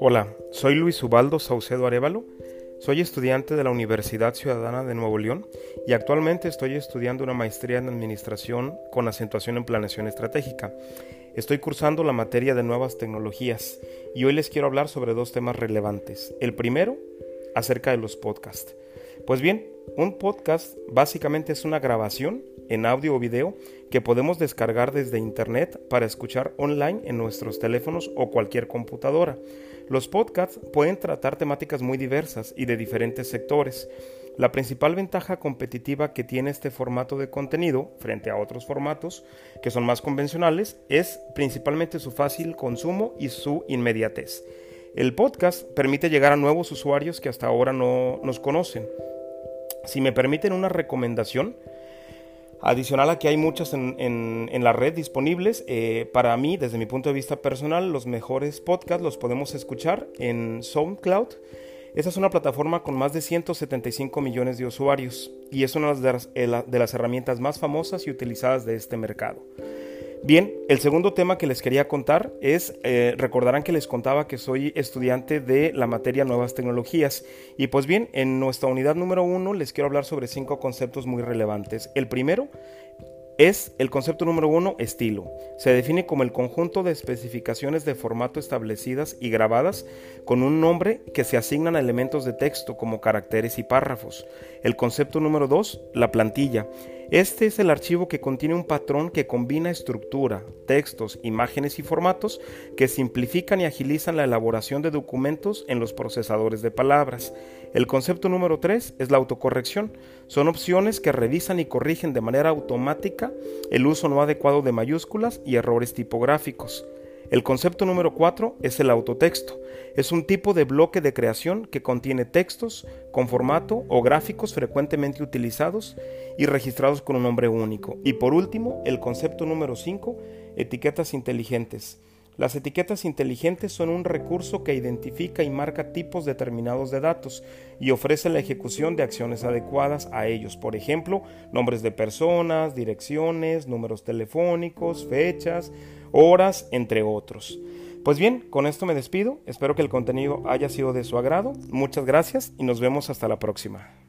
Hola, soy Luis Ubaldo Saucedo Arevalo, soy estudiante de la Universidad Ciudadana de Nuevo León y actualmente estoy estudiando una maestría en Administración con acentuación en Planeación Estratégica. Estoy cursando la materia de nuevas tecnologías y hoy les quiero hablar sobre dos temas relevantes. El primero, acerca de los podcasts. Pues bien, un podcast básicamente es una grabación en audio o video que podemos descargar desde internet para escuchar online en nuestros teléfonos o cualquier computadora. Los podcasts pueden tratar temáticas muy diversas y de diferentes sectores. La principal ventaja competitiva que tiene este formato de contenido frente a otros formatos que son más convencionales es principalmente su fácil consumo y su inmediatez. El podcast permite llegar a nuevos usuarios que hasta ahora no nos conocen. Si me permiten una recomendación, Adicional a que hay muchas en, la red disponibles, eh, para mí, desde mi punto de vista personal, los mejores podcasts los podemos escuchar en SoundCloud. Esa es una plataforma con más de 175 millones de usuarios y es una las, de las herramientas más famosas y utilizadas de este mercado. Bien, el segundo tema que les quería contar es, eh, recordarán que les contaba que soy estudiante de la materia Nuevas Tecnologías. Y pues bien, en nuestra unidad número uno les quiero hablar sobre cinco conceptos muy relevantes. El primero es el concepto número uno, estilo. Se define como el conjunto de especificaciones de formato establecidas y grabadas con un nombre que se asignan a elementos de texto como caracteres y párrafos. El concepto número dos, la plantilla. Este es el archivo que contiene un patrón que combina estructura, textos, imágenes y formatos que simplifican y agilizan la elaboración de documentos en los procesadores de palabras. El concepto número 3 es la autocorrección. Son opciones que revisan y corrigen de manera automática el uso no adecuado de mayúsculas y errores tipográficos. El concepto número 4 es el autotexto. Es un tipo de bloque de creación que contiene textos con formato o gráficos frecuentemente utilizados y registrados con un nombre único. Y por último, el concepto número 5, etiquetas inteligentes. Las etiquetas inteligentes son un recurso que identifica y marca tipos determinados de datos y ofrece la ejecución de acciones adecuadas a ellos, por ejemplo, nombres de personas, direcciones, números telefónicos, fechas, horas, entre otros. Pues bien, con esto me despido, espero que el contenido haya sido de su agrado, muchas gracias y nos vemos hasta la próxima.